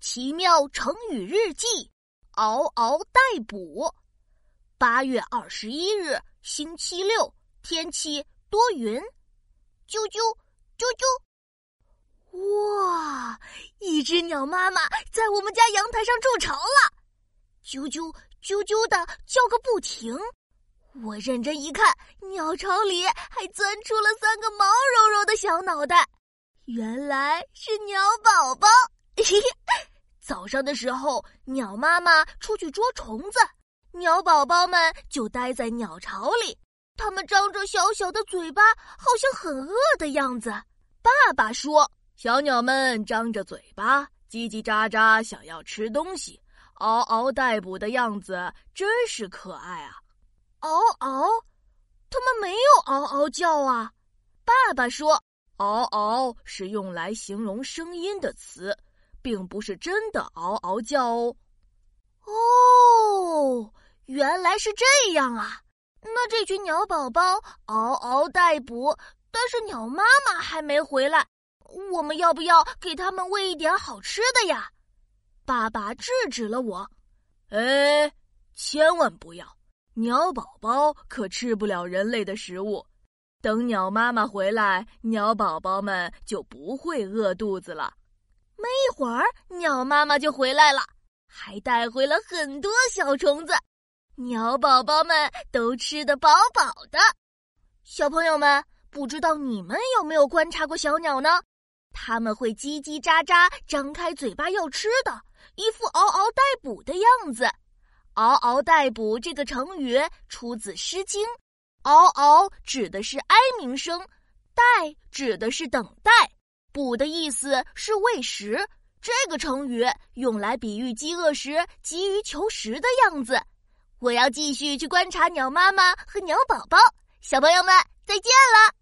奇妙成语日记》，嗷嗷待哺。八月二十一日，星期六，天气多云。啾啾啾啾！哇，一只鸟妈妈在我们家阳台上筑巢了，啾啾啾啾的叫个不停。我认真一看，鸟巢里还钻出了三个毛茸茸的小脑袋，原来是鸟宝宝。嘿 嘿早上的时候，鸟妈妈出去捉虫子，鸟宝宝们就待在鸟巢里。它们张着小小的嘴巴，好像很饿的样子。爸爸说：“小鸟们张着嘴巴，叽叽喳喳，想要吃东西，嗷嗷待哺的样子真是可爱啊！”嗷嗷，它们没有嗷嗷叫啊。爸爸说：“嗷嗷是用来形容声音的词。”并不是真的嗷嗷叫哦，哦，原来是这样啊！那这群鸟宝宝嗷嗷待哺，但是鸟妈妈还没回来，我们要不要给他们喂一点好吃的呀？爸爸制止了我，哎，千万不要！鸟宝宝可吃不了人类的食物，等鸟妈妈回来，鸟宝宝们就不会饿肚子了。没一会儿，鸟妈妈就回来了，还带回了很多小虫子，鸟宝宝们都吃得饱饱的。小朋友们，不知道你们有没有观察过小鸟呢？它们会叽叽喳喳张开嘴巴要吃的，一副嗷嗷待哺的样子。嗷嗷待哺这个成语出自《诗经》，嗷嗷指的是哀鸣声，待指的是等待。补的意思是喂食，这个成语用来比喻饥饿时急于求食的样子。我要继续去观察鸟妈妈和鸟宝宝，小朋友们再见了。